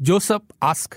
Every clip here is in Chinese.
Joseph ask.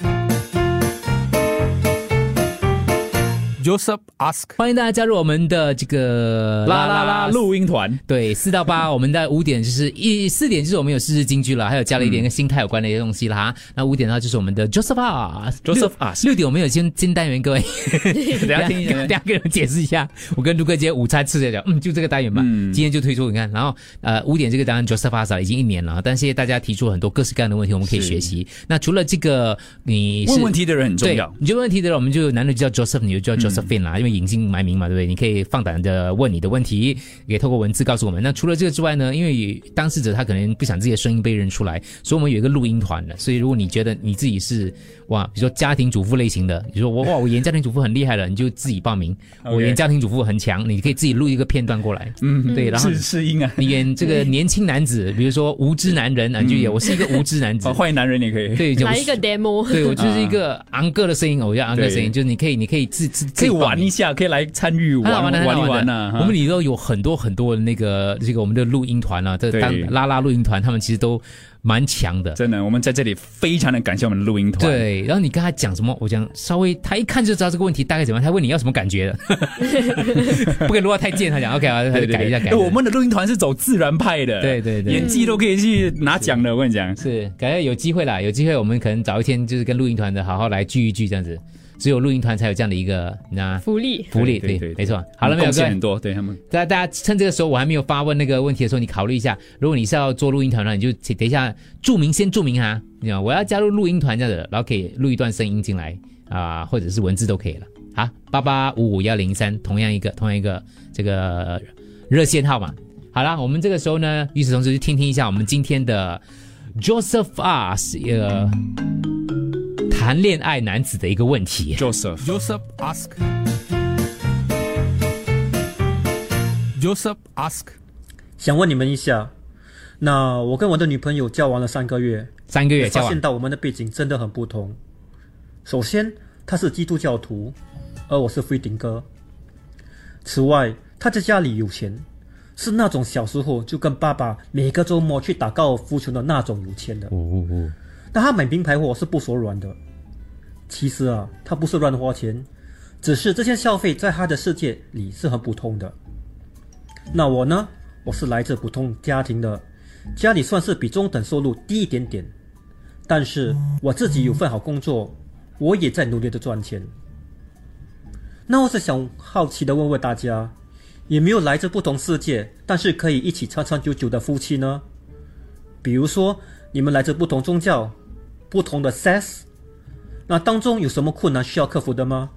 Joseph ask. 欢迎大家加入我们的这个啦啦啦录音团，对，四到八，我们在五点就是一四点就是我们有四字京剧了，还有加了一点跟心态有关的一些东西啦。哈。那五点的话就是我们的 Joseph Ask。Joseph 六 Ask 六点我们有新新单元，各位，等下听一下 等下给你们解释一下。我跟卢哥姐午餐吃的讲，嗯，就这个单元吧。嗯今天就推出，你看，然后呃五点这个单元 Joseph Ask 已经一年了，但谢谢大家提出很多各式各样的问题，我们可以学习。那除了这个，你是问问题的人很重要，。你就问问题的人，我们就男的就叫 Joseph，你就叫 Josephine 嗯啦，因为隐姓埋名嘛，对不对？你可以放胆的问你的问题，也可以透过文字告诉我们。那除了这个之外呢，因为当事者他可能不想自己的声音被认出来，所以我们有一个录音团的。所以如果你觉得你自己是哇，比如说家庭主妇类型的，你说我哇我演家庭主妇很厉害了，你就自己报名。我演家庭主妇很强，你可以自己录一个片段过来。嗯，对，然后是是音啊，你演这个年轻男子，比如说无知男人啊，你就演我是一个无知男子哦。坏男人也可以，对，就来一个 demo，对我就是一个昂哥的声音，我叫昂哥的声音，就是你可以，你可以自自可以玩一下，可以来参与玩玩玩好玩的一玩呐。我们里头有很多很多的那个这个我们的录音团啊，这对当拉拉录音团，他们其实都蛮强的。真的，我们在这里非常的感谢我们的录音团。，对，然后你跟他讲什么，我讲稍微，他一看就知道这个问题大概怎么样。他问你要什么感觉的，不可以录到太贱。他讲 OK 啊，他就改一下改我们的录音团是走自然派的，对对对演技都可以去拿奖的。我跟你讲，是，感觉有机会啦，有机会我们可能找一天就是跟录音团的好好来聚一聚这样子。只有录音团才有这样的一个那福利。福利，对对对没错。好了没有？各位贡献很多，对他们。大家大家趁这个时候我还没有发问那个问题的时候，你考虑一下，如果你是要做录音团的话，你就请等一下注明先注明哈，你知道我要加入录音团这样的，然后可以录一段声音进来啊、或者是文字都可以了。好，八八五五幺零三，同样一个同样一个这个热线号码。好啦，我们这个时候呢，与此同时就听听一下我们今天的 Joseph R 是一个谈恋爱男子的一个问题。Joseph，Joseph ask. Joseph ask. 想问你们一下，那我跟我的女朋友交往了三个月，三个月交往发现，到我们的背景真的很不同。首先，她是基督教徒，而我是非顶哥。此外，她在家里有钱，是那种小时候就跟爸爸每个周末去打高尔夫球的那种有钱的。哦哦那他买名牌货是不手软的。其实啊，他不是乱花钱，只是这些消费在他的世界里是很普通的。那我呢？我是来自普通家庭的，家里算是比中等收入低一点点，但是我自己有份好工作，我也在努力的赚钱。那我是想好奇的问问大家，有没有来自不同世界，但是可以一起长长久久的夫妻呢？比如说，你们来自不同宗教、不同的 sex，那当中有什么困难需要克服的吗？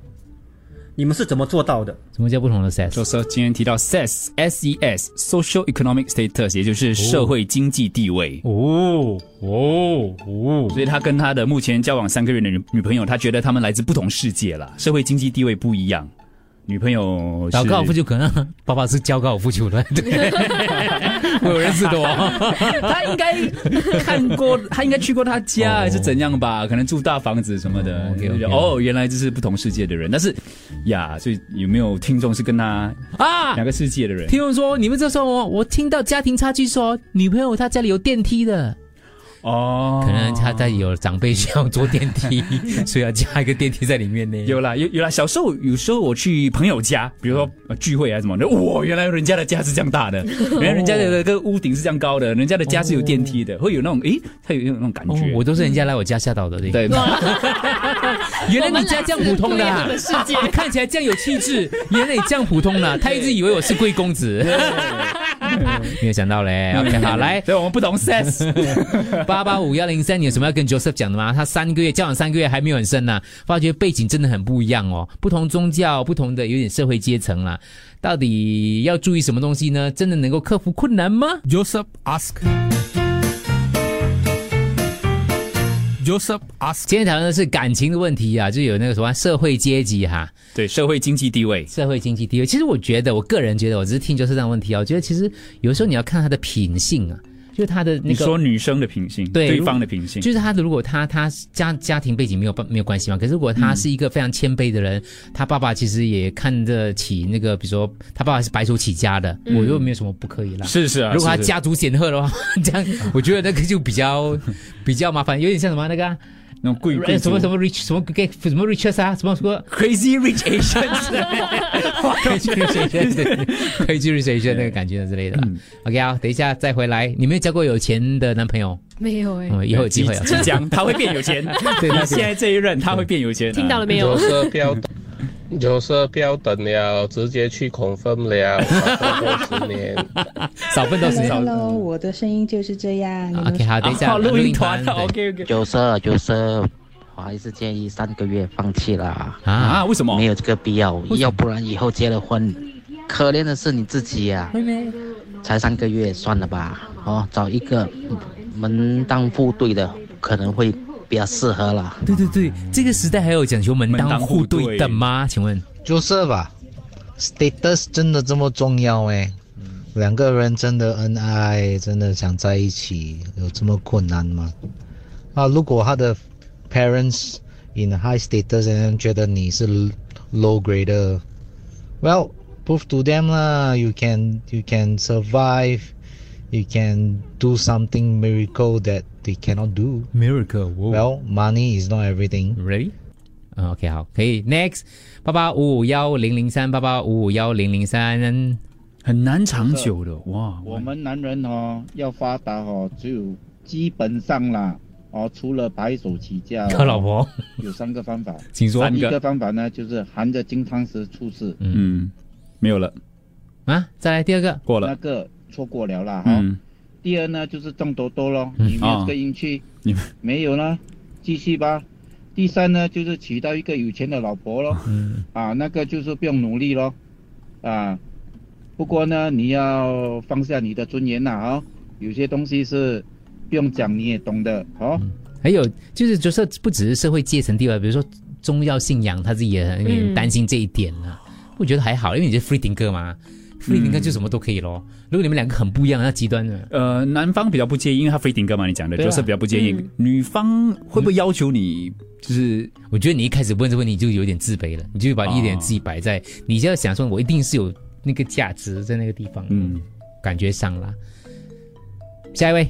你们是怎么做到的？什么叫不同的 sex？Joseph 今天提到 SES S E S Social Economic Status，也就是社会经济地位。哦哦哦，所以他跟他的目前交往三个月的女女朋友，他觉得他们来自不同世界啦，社会经济地位不一样。女朋友是打高尔夫球可能爸爸是教高尔夫球的，对，我有认识的哦。他应该看过，他应该去过他家哦还是怎样吧？可能住大房子什么的。哦原来这是不同世界的人。但是呀，所以有没有听众是跟他啊两，个世界的人？听众说，你们这时候我我听到家庭差距说，女朋友她家里有电梯的，哦，可能他在有长辈需要坐电梯，所以要加一个电梯在里面呢。有啦，有有啦。小时候有时候我去朋友家，比如说、呃聚会还是什么的，哇，原来人家的家是这样大的，原来人家的那个屋顶是这样高的，人家的家是有电梯的，会有那种诶，他有那种感哦觉。，我都是人家来我家吓到的，对。对，原来你家这样普通的、啊 看起来这样有气质，原来你这样普通的、他一直以为我是贵公子，没有想到嘞。OK，好，来所以我们不同 sex。八八五幺零三，你有什么要跟 Joseph 讲的吗？他三个月交往三个月还没有很深呢、发觉背景真的很不一样哦，不同宗教，不同的有点社会阶层啦，到底要注意什么东西呢？真的能够克服困难吗？Joseph ask. Joseph ask. 今天讨论的是感情的问题啊，就有那个什么社会阶级哈、对社会经济地位，社会经济地位。其实我觉得，我个人觉得，我只是听就是这样的问题啊。我觉得其实有时候你要看他的品性啊，就是他的那你个。说女生的品性，对对方的品性，就是他的，如果他他家家庭背景没有没有关系嘛，可是如果他是一个非常谦卑的人，他爸爸其实也看得起那个，比如说他爸爸是白手起家的，我又没有什么不可以啦。是是啊。如果他家族显赫的话，这样我觉得那个就比较比较麻烦，有点像什么那个啊那种贵贵什么什么 rich 什么 get 什么 riches 啊，什么什么 crazy rich Asians，crazy rich Asian，crazy rich Asian 那个感觉之类的。OK 啊，等一下再回来。你没有交过有钱的男朋友？没有哎、嗯，以后有机会啊。即将他会变有钱。对那现在这一任他会变有钱，听到了没有有？色不要等，了，直接去 confirm 了，少十年。少奋斗时间。Hello，我的声音就是这样。OK，好，等一下好录音团对，OK OK 就是就是，我还是建议三个月放弃啦，啊，啊？为什么没？有这个必要，要不然以后结了婚，可怜的是你自己呀、才三个月，算了吧，哦，找一个门当户对的，可能会比较适合啦。对对对，这个时代还有讲求门当户对的吗？请问？就是吧，status 真的这么重要诶？两个人真的恩爱，真的想在一起，有这么困难吗？啊，如果他的 parents in high status，and 觉得你是 low grade 的，well prove to them 啦，you can you can survive, you can do something miracle that they cannot do. Miracle，我 Well, money is not everything. ready？嗯，OK，好，可以。Next，八八五五幺零零三，八八五五幺零零三。很难长久的哇！我们男人哦，要发达哦，只有基本上啦，哦，除了白手起家、靠老婆，有三个方法。请说三个一个方法呢，就是含着金汤匙出世，嗯，没有了，啊！再来第二个，过了。那个错过了啦哈、嗯，第二呢，就是中多多咯，嗯。你没有这个运气，你没有呢，继续吧。第三呢，就是娶到一个有钱的老婆咯，嗯，啊，那个就是不用努力咯，啊，不过呢，你要放下你的尊严呐啊、有些东西是不用讲你也懂的哦。还有就是就是不只是社会阶层地位，比如说宗教信仰，他自己也很嗯。担心这一点啊。我觉得还好，因为你是 free thinker 嘛，free thinker 就什么都可以咯。如果你们两个很不一样，那极端的，呃，男方比较不介意，因为他飞顶哥嘛，你讲的，对啊就是比较不介意。嗯女方会不会要求你，就是我觉得你一开始问这问题就有点自卑了，你就把一点自己摆在，你就要想说，我一定是有那个价值在那个地方，嗯，感觉上啦。下一位，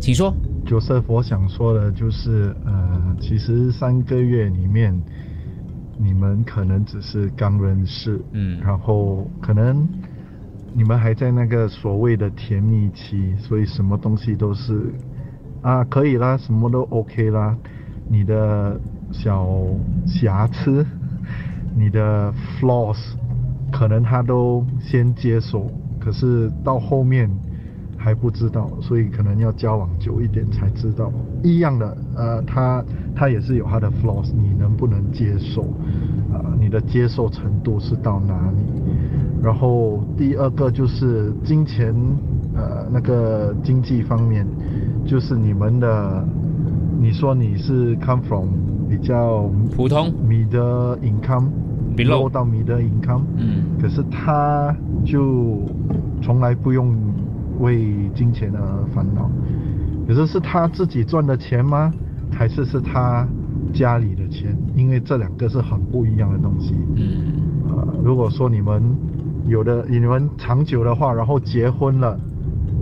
请说。Joseph，我想说的就是，呃，其实三个月里面，你们可能只是刚认识，嗯。然后可能你们还在那个所谓的甜蜜期，所以什么东西都是啊可以啦，什么都 OK 啦，你的小瑕疵，你的 flaws，可能他都先接受，可是到后面还不知道，所以可能要交往久一点才知道。一样的，呃，他他也是有他的 flaws，你能不能接受？呃，你的接受程度是到哪里？然后第二个就是金钱，呃，那个经济方面，就是你们的，你说你是 come from 比较普通 middle income Below 到 middle income，嗯可是他就从来不用为金钱而烦恼。可是是他自己赚的钱吗？还是是他家里的钱？因为这两个是很不一样的东西。嗯呃，如果说你们有的你们长久的话，然后结婚了，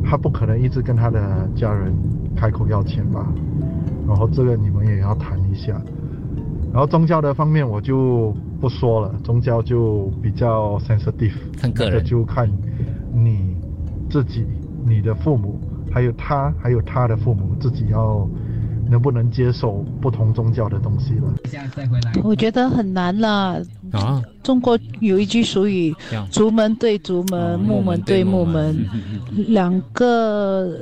他不可能一直跟他的家人开口要钱吧？然后这个你们也要谈一下。然后宗教的方面我就不说了，宗教就比较 sensitive，看个人就看你自己、你的父母，还有他，还有他的父母自己要能不能接受不同宗教的东西了。我觉得很难了。啊，中国有一句俗语这样：“竹门对竹门，哦木门对木门。”两个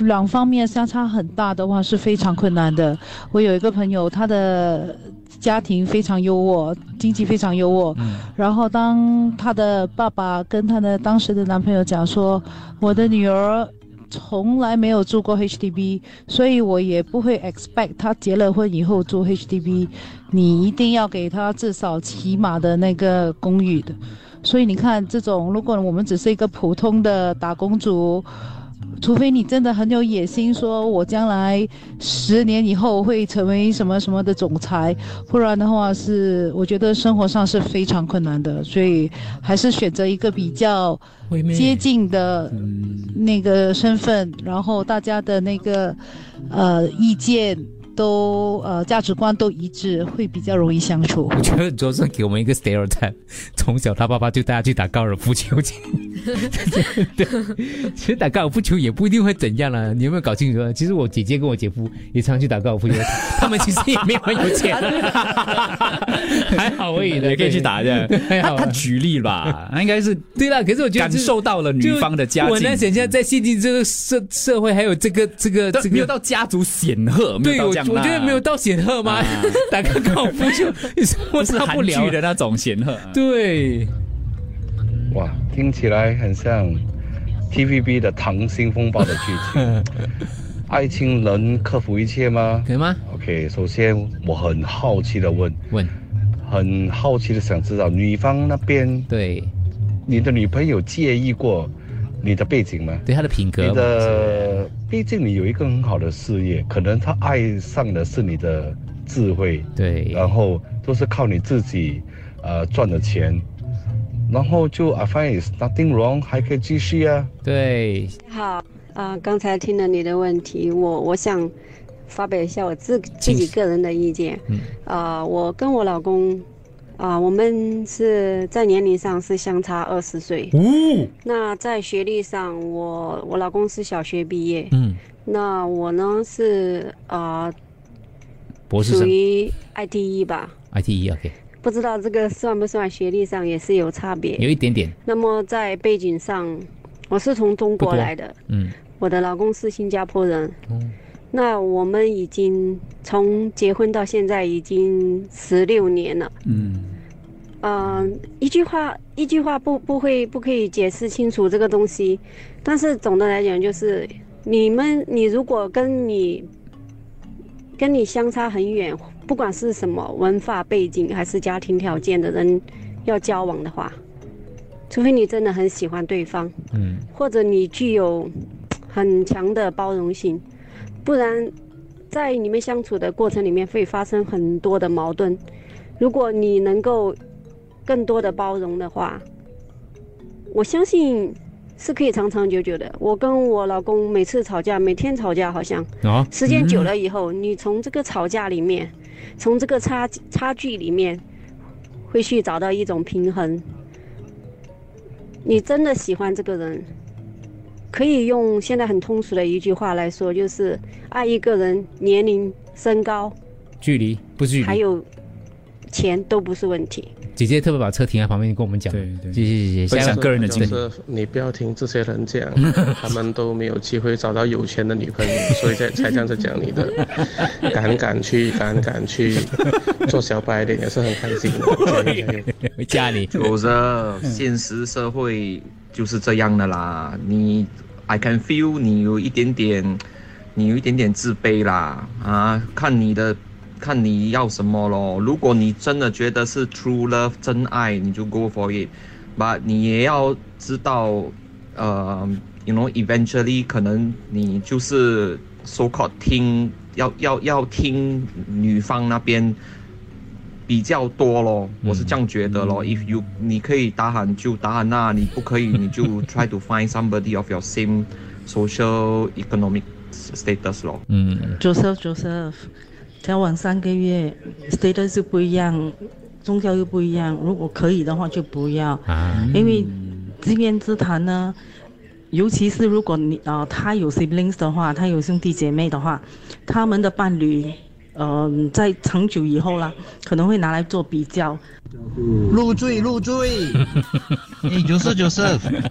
两方面相差很大的话是非常困难的。我有一个朋友，他的家庭非常优渥，经济非常优渥。然后当她的爸爸跟她的当时的男朋友讲说：“我的女儿。”从来没有住过 HDB，所以我也不会 expect 她结了婚以后住 HDB。你一定要给她至少起码的那个公寓的。所以你看，这种如果我们只是一个普通的打工族，除非你真的很有野心，说我将来十年以后会成为什么什么的总裁，不然的话是我觉得生活上是非常困难的。所以还是选择一个比较接近的那个身份，然后大家的那个呃意见都呃价值观都一致，会比较容易相处。我觉得卓胜给我们一个 stereotype，从小他爸爸就带他去打高尔夫球去。对，其实打高尔夫球也不一定会怎样啦。你有没有搞清楚？其实我姐姐跟我姐夫也常去打高尔夫球，他们其实也没有很有钱，还好而已的，也可以去打的。他他举例吧，他应该是对啦。可是我觉得感受到了女方的家境。我难想象在现今这个社社会，还有这个这个这个没有到家族显赫，对我我觉得没有到显赫吗？打个高尔夫球，我是韩剧的那种显赫。对。哇，听起来很像 TVB 的《溏心风暴》的剧情。爱情能克服一切吗？可以吗？OK，首先我很好奇的问问，很好奇的想知道女方那边对你的女朋友介意过你的背景吗？对他的品格，你的毕竟你有一个很好的事业，可能他爱上的是你的智慧，对，然后都是靠你自己呃赚的钱。然后就 I find is nothing wrong，还可以继续啊。对，好啊，刚才听了你的问题，我我想发表一下我自自己个人的意见。嗯，啊，我跟我老公啊，我们是在年龄上是相差二十岁。哦。那在学历上，我我老公是小学毕业。嗯。那我呢是啊，博士属于 ITE 吧。ITE OK。不知道这个算不算学历上也是有差别，有一点点。那么在背景上，我是从中国来的，嗯，我的老公是新加坡人，嗯，那我们已经从结婚到现在已经十六年了，嗯，嗯，一句话一句话不不会不可以解释清楚这个东西，但是总的来讲就是你们你如果跟你跟你相差很远。不管是什么文化背景还是家庭条件的人，要交往的话，除非你真的很喜欢对方，嗯，或者你具有很强的包容性，不然在你们相处的过程里面会发生很多的矛盾。如果你能够更多的包容的话，我相信。是可以长长久久的。我跟我老公每次吵架，每天吵架，好像啊，时间久了以后，你从这个吵架里面，从这个差差距里面，会去找到一种平衡。你真的喜欢这个人，可以用现在很通俗的一句话来说，就是爱一个人，年龄、身高、距离不是，还有钱都不是问题。姐姐特别把车停在旁边跟我们讲，对对，谢谢谢谢，分享个人的经历。你不要听这些人讲，他们都没有机会找到有钱的女朋友，所以才才这样子讲你的。敢敢去，敢敢去做小白脸也是很开心的。家里有着现实社会就是这样的啦。你，I can feel 你有一点点，你有一点点自卑啦啊，看你的。看你要什么咯。如果你真的觉得是 true love 真爱，你就 go for it。But 你也要知道，呃，you know eventually 可能你就是 so called 听要要要听女方那边比较多咯。我是这样觉得咯。If you 你可以打喊就打喊，那你不可以你就 try to find somebody of your same social economic status 咯。嗯，Joseph Joseph。交往三个月，status 就不一样，宗教又不一样。如果可以的话，就不要，因为这边之谈呢，尤其是如果你啊，他有 siblings 的话，他有兄弟姐妹的话，他们的伴侣。嗯，在长久以后啦，可能会拿来做比较。入赘，入赘。哎，九十九十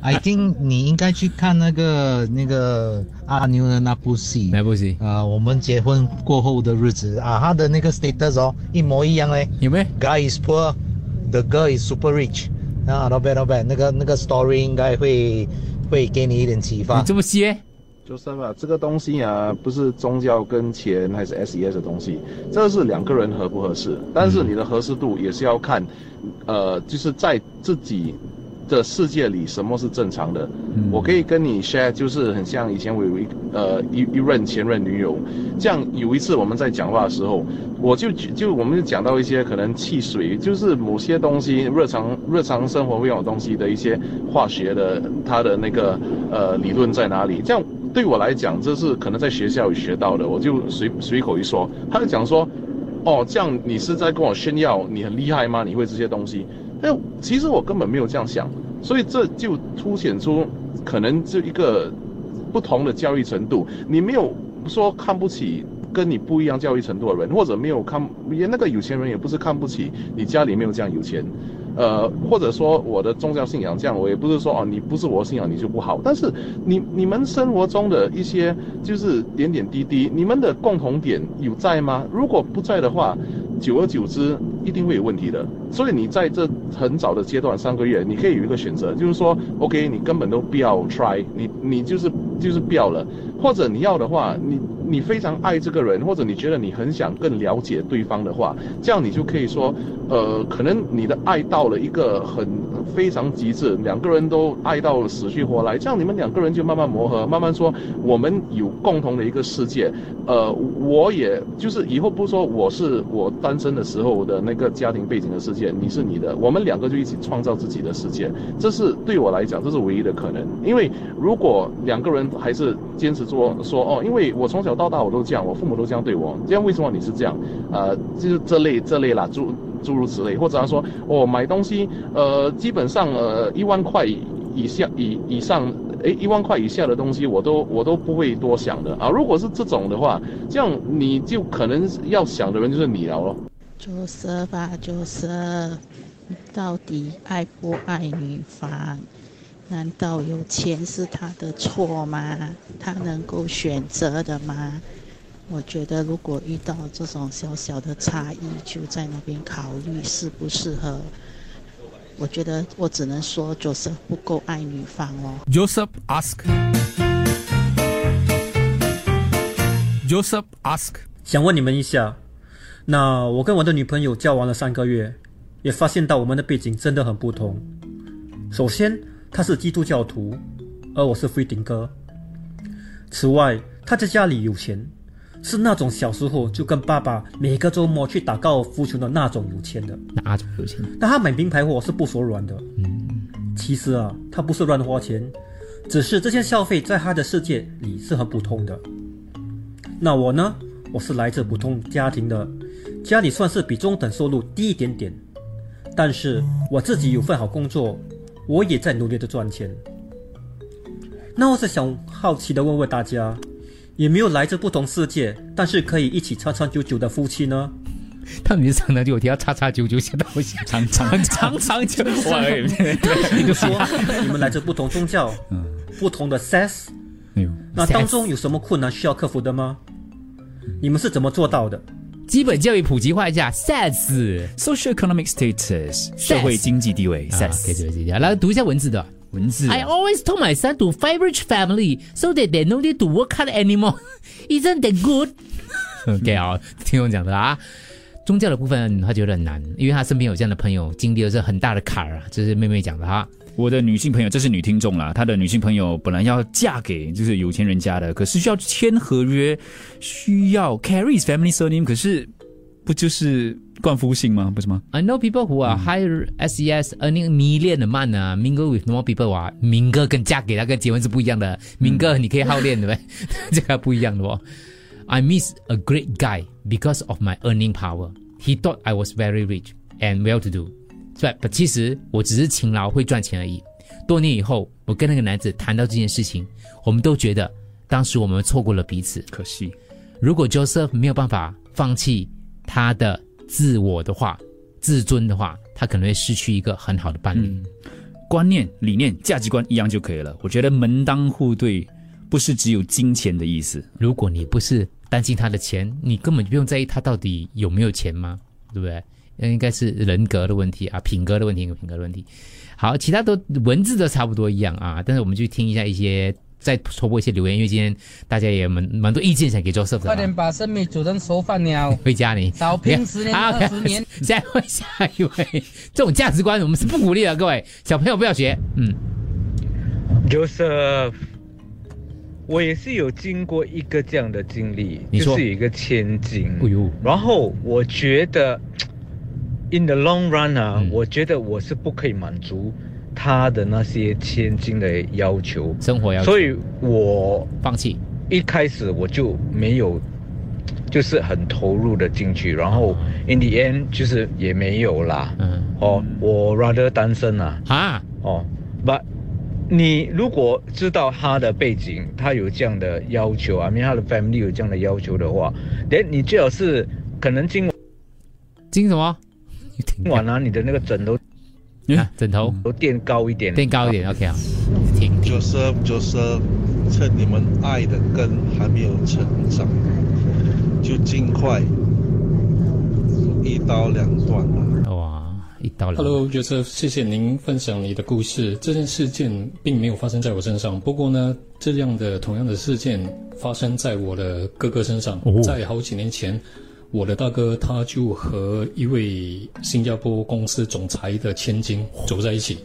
，I think 你应该去看那个那个阿牛的那部戏。哪部戏？啊，我们结婚过后的日子啊，他的那个 status 哦，一模一样嘞。有没有？Guy is poor，the girl is super rich。啊，not bad，not bad。那个那个 story 应该会会给你一点启发。这么细？就是吧，这个东西啊，不是宗教跟钱还是 S E S 的东西，这是两个人合不合适。但是你的合适度也是要看，呃，就是在自己的世界里什么是正常的。我可以跟你 share，就是很像以前我有一呃一一任前任女友，这样有一次我们在讲话的时候，我就就我们就讲到一些可能汽水，就是某些东西日常日常生活会用的东西的一些化学的它的那个呃理论在哪里，这样。对我来讲，这是可能在学校里学到的，我就随随口一说，他就讲说，哦，这样你是在跟我炫耀你很厉害吗？你会这些东西？但其实我根本没有这样想，所以这就凸显出可能这一个不同的教育程度，你没有说看不起。跟你不一样教育程度的人，或者没有看，也那个有钱人也不是看不起你家里没有这样有钱，呃，或者说我的宗教信仰这样，我也不是说哦你不是我信仰你就不好，但是你你们生活中的一些就是点点滴滴，你们的共同点有在吗？如果不在的话，久而久之一定会有问题的。所以你在这很早的阶段三个月，你可以有一个选择，就是说，OK，你根本都不要 try，你你就是就是不要了，或者你要的话，你。你非常爱这个人，或者你觉得你很想更了解对方的话，这样你就可以说，呃，可能你的爱到了一个很非常极致，两个人都爱到了死去活来，这样你们两个人就慢慢磨合，慢慢说我们有共同的一个世界。呃，我也就是以后不说我是我单身的时候的那个家庭背景的世界，你是你的，我们两个就一起创造自己的世界。这是对我来讲，这是唯一的可能。因为如果两个人还是坚持说说哦，因为我从小。到大我都这样，我父母都这样对我，这样为什么你是这样？呃，就是这类这类啦，诸诸如此类，或者他说，我买东西，呃，基本上呃一万块以下以以上，诶一万块以下的东西我都我都不会多想的啊。如果是这种的话，这样你就可能要想的人就是你了咯。就是吧，就是到底爱不爱女方？难道有钱是他的错吗？他能够选择的吗？我觉得，如果遇到这种小小的差异，就在那边考虑适不适合。我觉得，我只能说，Joseph 不够爱女方哦。Joseph ask。Joseph ask，想问你们一下，那我跟我的女朋友交往了三个月，也发现到我们的背景真的很不同。首先。他是基督教徒，而我是非顶哥。此外，他在家里有钱，是那种小时候就跟爸爸每个周末去打高尔夫球的那种有钱的。哪种有钱？但他买名牌货是不手软的。嗯，其实啊，他不是乱花钱，只是这些消费在他的世界里是很普通的。那我呢？我是来自普通家庭的，家里算是比中等收入低一点点，但是我自己有份好工作。我也在努力的赚钱。那我是想好奇的问问大家，有没有来自不同世界，但是可以一起长长久久的夫妻呢？他们是长长久久，要长长久久，现在我想长长长长久。你就说你们来自不同宗教，嗯，不同的 sex，那当中有什么困难需要克服的吗？你们是怎么做到的？基本教育普及化一下，sex，social economic status，社会经济地位样。来读一下文字的文字。I always told my son to find rich family so that they no need to work hard anymore. Isn't that good? OK 啊，听我讲的啊。宗教的部分他觉得很难，因为他身边有这样的朋友，经历了这很大的坎儿啊。这是妹妹讲的哈。我的女性朋友，这是女听众啦。她的女性朋友本来要嫁给就是有钱人家的，可是需要签合约，需要 carry family surname，可是不就是冠夫姓吗？不是吗？I know people who are higher SES earning million a month 啊，mingle with more people 啊，明哥跟嫁给那个结婚是不一样的。明哥你可以好恋对不对？这个不一样的哦。I miss a great guy because of my earning power. He thought I was very rich and well to do. 对，其实我只是勤劳会赚钱而已。多年以后，我跟那个男子谈到这件事情，我们都觉得当时我们错过了彼此。可惜，如果 Joseph 没有办法放弃他的自我的话，自尊的话，他可能会失去一个很好的伴侣。观念、理念、价值观一样就可以了。我觉得门当户对不是只有金钱的意思。如果你不是担心他的钱，你根本就不用在意他到底有没有钱吗？对不对？那应该是人格的问题啊，品格的问题，品格的问题。好，其他都文字都差不多一样啊，但是我们去听一下一些，再戳破一些留言，因为今天大家也蛮蛮多意见想给做 s e 快点把生米煮成熟饭了，回家你少拼十年 二十年。下一位，下一位，这种价值观我们是不鼓励的，各位小朋友不要学。嗯，Joseph，我也是有经过一个这样的经历，就是一个千金，哎呦，然后我觉得。In the long run 啊，我觉得我是不可以满足他的那些千金的要求，生活要求，所以我放弃。一开始我就没有，就是很投入的进去，然后 in the end 就是也没有啦。嗯，哦，我 rather 单身啊。啊，哦，but 你如果知道他的背景，他有这样的要求啊，因为他的 family 有这样的要求的话，连你最好是可能经经什么？今晚啊，你的那个枕头。啊，枕头都垫高一点，垫高一点，OK 啊。Joseph Joseph，趁你们爱的根还没有成长，就尽快一刀两断了。哇，一刀两。Hello，Joseph，谢谢您分享你的故事。这件事件并没有发生在我身上，不过呢，这样的同样的事件发生在我的哥哥身上，在好几年前。我的大哥他就和一位新加坡公司总裁的千金走在一起，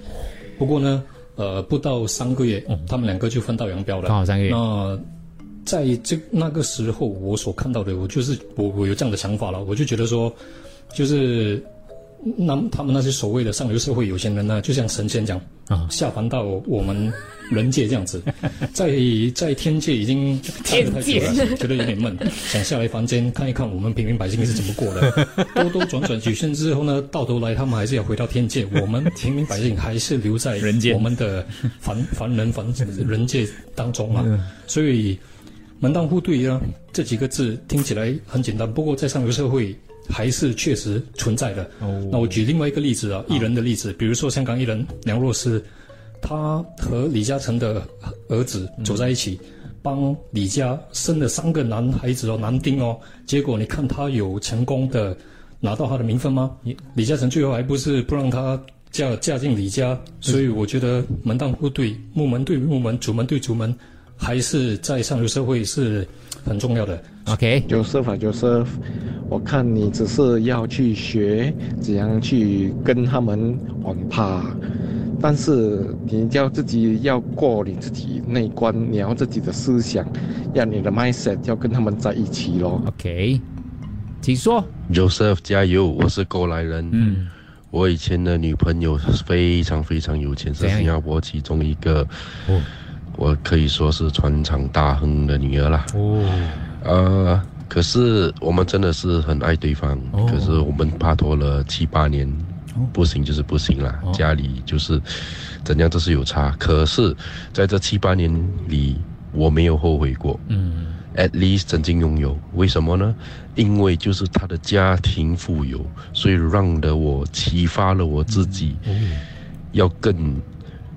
不过呢，呃，不到三个月，他们两个就分道扬镳了。刚好三个月。那在这那个时候，我所看到的，我就是我我有这样的想法了，我就觉得说，就是。那他们那些所谓的上流社会有钱人呢，就像神仙讲啊，下凡到我们人界这样子，在在天界已经太久了，觉得有点闷，想下来凡间看一看我们平民百姓是怎么过的。兜兜转转几圈之后呢，到头来他们还是要回到天界，我们平民百姓还是留在人间，我们的凡凡人凡人界当中嘛。所以门当户对啊这几个字听起来很简单，不过在上流社会。还是确实存在的。那我举另外一个例子啊，艺人的例子，比如说香港艺人梁洛施，她和李嘉诚的儿子走在一起，帮李家生了三个男孩子哦，男丁哦。结果你看她有成功的拿到她的名分吗？李嘉诚最后还不是不让她嫁嫁进李家？所以我觉得门当户对，木门对木门，主门对主门，还是在上流社会是很重要的。OK，Joseph 啊，Joseph，我看你只是要去学怎样去跟他们玩趴，但是你要自己要过你自己那一关，你要自己的思想，要你的 mindset 要跟他们在一起咯。OK，请说，Joseph 加油，我是过来人。嗯，我以前的女朋友非常非常有钱，是新加坡其中一个，我可以说是船厂大亨的女儿啦。哦。呃，可是我们真的是很爱对方，可是我们拍拖了七八年，不行就是不行了。家里就是怎样都是有差，可是在这七八年里，我没有后悔过。嗯，at least 曾经拥有，为什么呢？因为就是他的家庭富有，所以让的我启发了我自己，要更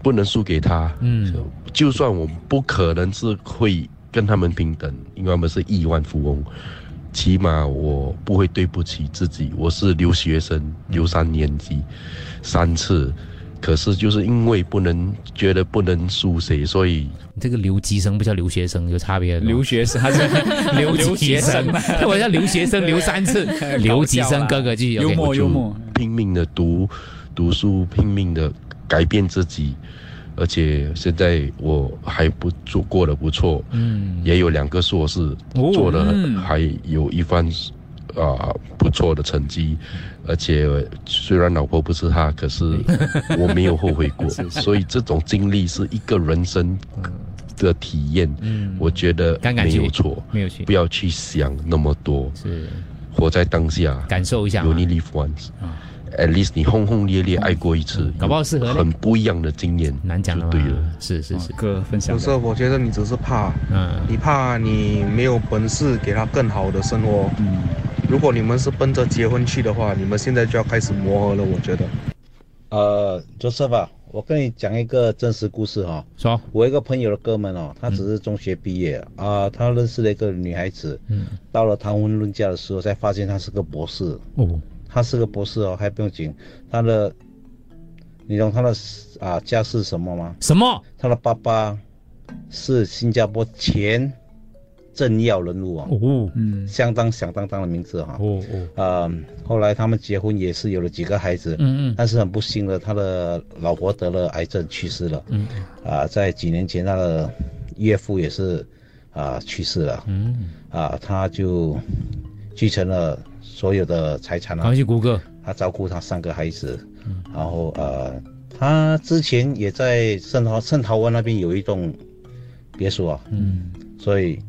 不能输给他。嗯，就算我不可能是会。跟他们平等，因为他们是亿万富翁，起码我不会对不起自己。我是留学生，留三年级，三次，可是就是因为不能觉得不能输谁，所以这个留级生不叫留学生，有差别。留学生他是留学生，我叫留学生留三次，留级生哥哥就 幽默幽默，拼命的读读书，拼命的改变自己。而且现在我还不做过得不错，嗯，也有两个硕士，做的还有一番啊不错的成绩，而且虽然老婆不是他，可是 我没有后悔过，所以这种经历是一个人生的体验，嗯，我觉得没有错，没有错，不要去想那么多，是。活在当下，感受一下 only live once。At least 你轰轰烈烈爱过一次，搞不好适合很不一样的经验，难讲对了，是是是，哥分享。不是，我觉得你只是怕，嗯，你怕你没有本事给他更好的生活。嗯，如果你们是奔着结婚去的话，你们现在就要开始磨合了。我觉得，呃，Joseph，我跟你讲一个真实故事哈。说，我一个朋友的哥们哦，他只是中学毕业啊，他认识了一个女孩子，嗯，到了谈婚论嫁的时候，才发现他是个博士。哦。他是个博士哦，还不用紧。他的，你懂他的啊家是什么吗？什么？他的爸爸是新加坡前政要人物啊。哦，嗯，相当响当当的名字哈。哦哦。啊，后来他们结婚也是有了几个孩子。嗯嗯。但是很不幸的，他的老婆得了癌症去世了。嗯。啊，在几年前，他的岳父也是啊去世了。嗯。啊，他就继承了。所有的财产啊，关系谷歌，他照顾他三个孩子，然后呃，他之前也在圣陶圣陶湾那边有一栋别墅啊，嗯，所以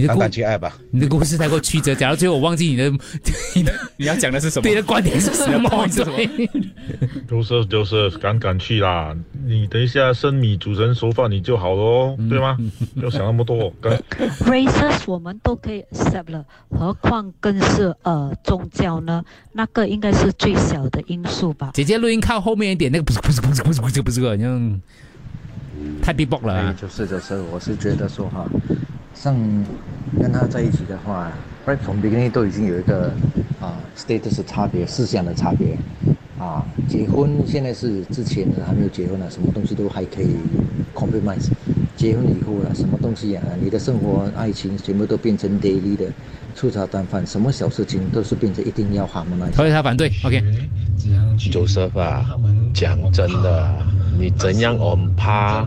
你的故敢敢去爱吧。你的故事太过曲折，假如最后我忘记你的 你的你要讲的是什么？对的观点是什么？是什么？就是就是敢敢去啦！你等一下生米煮成熟饭你就好了哦，对吗？不要想那么多。敢 races 我们都可以 accept 了，何况更是呃宗教呢？那个应该是最小的因素吧。姐姐录音靠后面一点，那个不是不是不是不是不是不是，好像太 b b 了啊！就是就是，我是觉得说哈，像跟他在一起的话，right from beginning 都已经有一个啊 status 差别、思想的差别啊。结婚现在是之前还没有结婚呢，什么东西都还可以 compromise。结婚以后了，什么东西啊，你的生活、爱情全部都变成 daily 的粗茶淡饭，什么小事情都是变成一定要 harmonize。所以他反对，OK。Joseph 啊，讲真的，你怎样我们趴，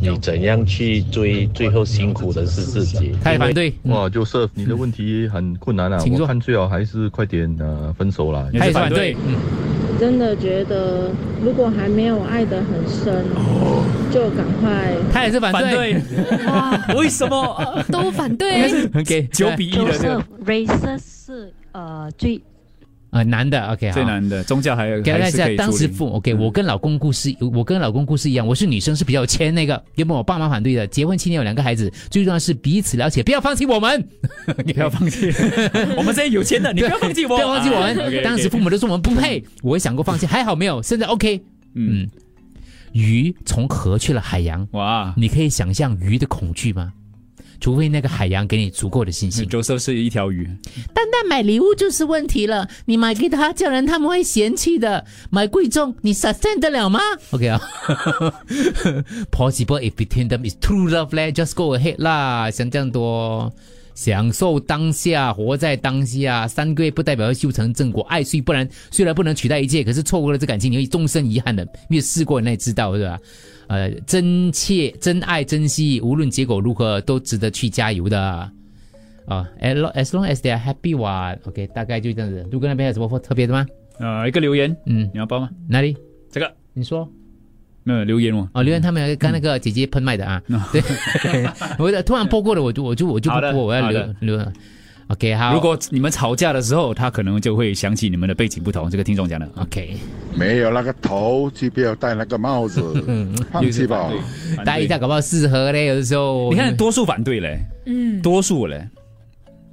你怎样去追，最后辛苦的是自己。他也反对。哇，Joseph，你的问题很困难啊，请说我看最好还是快点呃分手啦。他也反对。真的觉得，如果还没有爱得很深，就赶快。他也是反对。哇，为什么都反对？OK，九比一的这个。races 是呃最。呃，男的，OK，最难的宗教还有给大家还是可以当时父，OK，我跟老公故事，我跟老公故事一样，我是女生是比较有钱那个，原本我爸妈反对的，结婚七年有两个孩子，最重要是彼此了解，不要放弃我们，你 不要放弃，我们这些有钱的，你不要放弃我，不要放弃我们。当时父母都说我们不配，我也想过放弃，还好没有，现在 OK。嗯，鱼从河去了海洋，哇，你可以想象鱼的恐惧吗？除非那个海洋给你足够的信心。Joseph 是一条鱼，单单买礼物就是问题了，你买给他家人他们会嫌弃的。买贵重你 sustain 得了吗？OK 啊，Possible if between them is true love 咧，just go ahead 啦，想这样多。享受当下，活在当下。三个月不代表要修成正果，爱虽不然虽然不能取代一切，可是错过了这感情，你会终身遗憾的。因为试过，你也知道，是吧？呃，真切、真爱、珍惜，无论结果如何，都值得去加油的。啊，as long as long as they are happy 哇，OK，大概就这样子。如果那边有什么特别的吗？呃，一个留言，嗯，你要报吗？哪里？这个，你说。没有留言哦，哦，留言他们跟那个姐姐喷麦的啊，对，我突然播过了，我就我就我就不播，我要留留。OK，好。如果你们吵架的时候，他可能就会想起你们的背景不同。这个听众讲的，OK。没有那个头，就不要戴那个帽子，放弃吧。戴一下搞不好适合嘞，有的时候。你看多数反对嘞，嗯，多数嘞。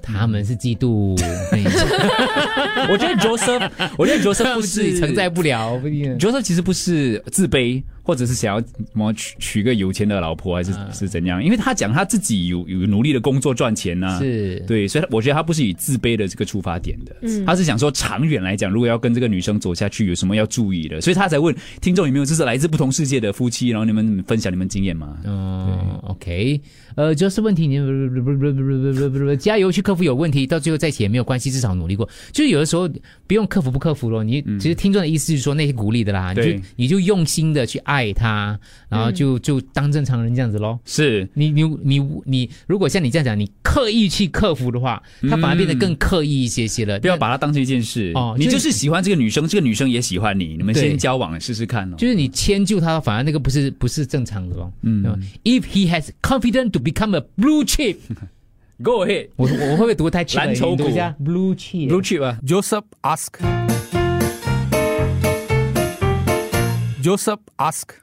他们是嫉妒，我觉得 Joseph，我觉得 Joseph 不是承载不了。Joseph 其实不是自卑，或者是想要什么娶娶个有钱的老婆，还是、啊是怎样？因为他讲他自己有有努力的工作赚钱呐、啊，是。对，所以我觉得他不是以自卑的这个出发点的，嗯。他是想说长远来讲，如果要跟这个女生走下去，有什么要注意的，所以他才问听众有没有就是来自不同世界的夫妻，然后你们分享你们经验嘛？嗯，OK，呃，就是问题，你不不不不不不不加油去克服有问题，到最后在一起也没有关系，至少努力过。就是有的时候不用克服不克服咯，你其实听众的意思是说那些鼓励的啦，你就对你就用心的去爱他，然后就就当正常人这样子咯。是你你你你，如果像你这样讲，你刻意去克服的话，他反而变得更刻意一些些了。不要把它当成一件事哦你就就是喜欢这个女生，这个女生也喜欢你，你们先交往试试看咯。就是你迁就他，反而那个不是不是正常的咯。嗯，If he has confidence to become a blue chip。Go ahead，我我会不会读太 cheap 蓝筹股你读一下 blue chip blue chip 啊 Joseph ask. Joseph ask.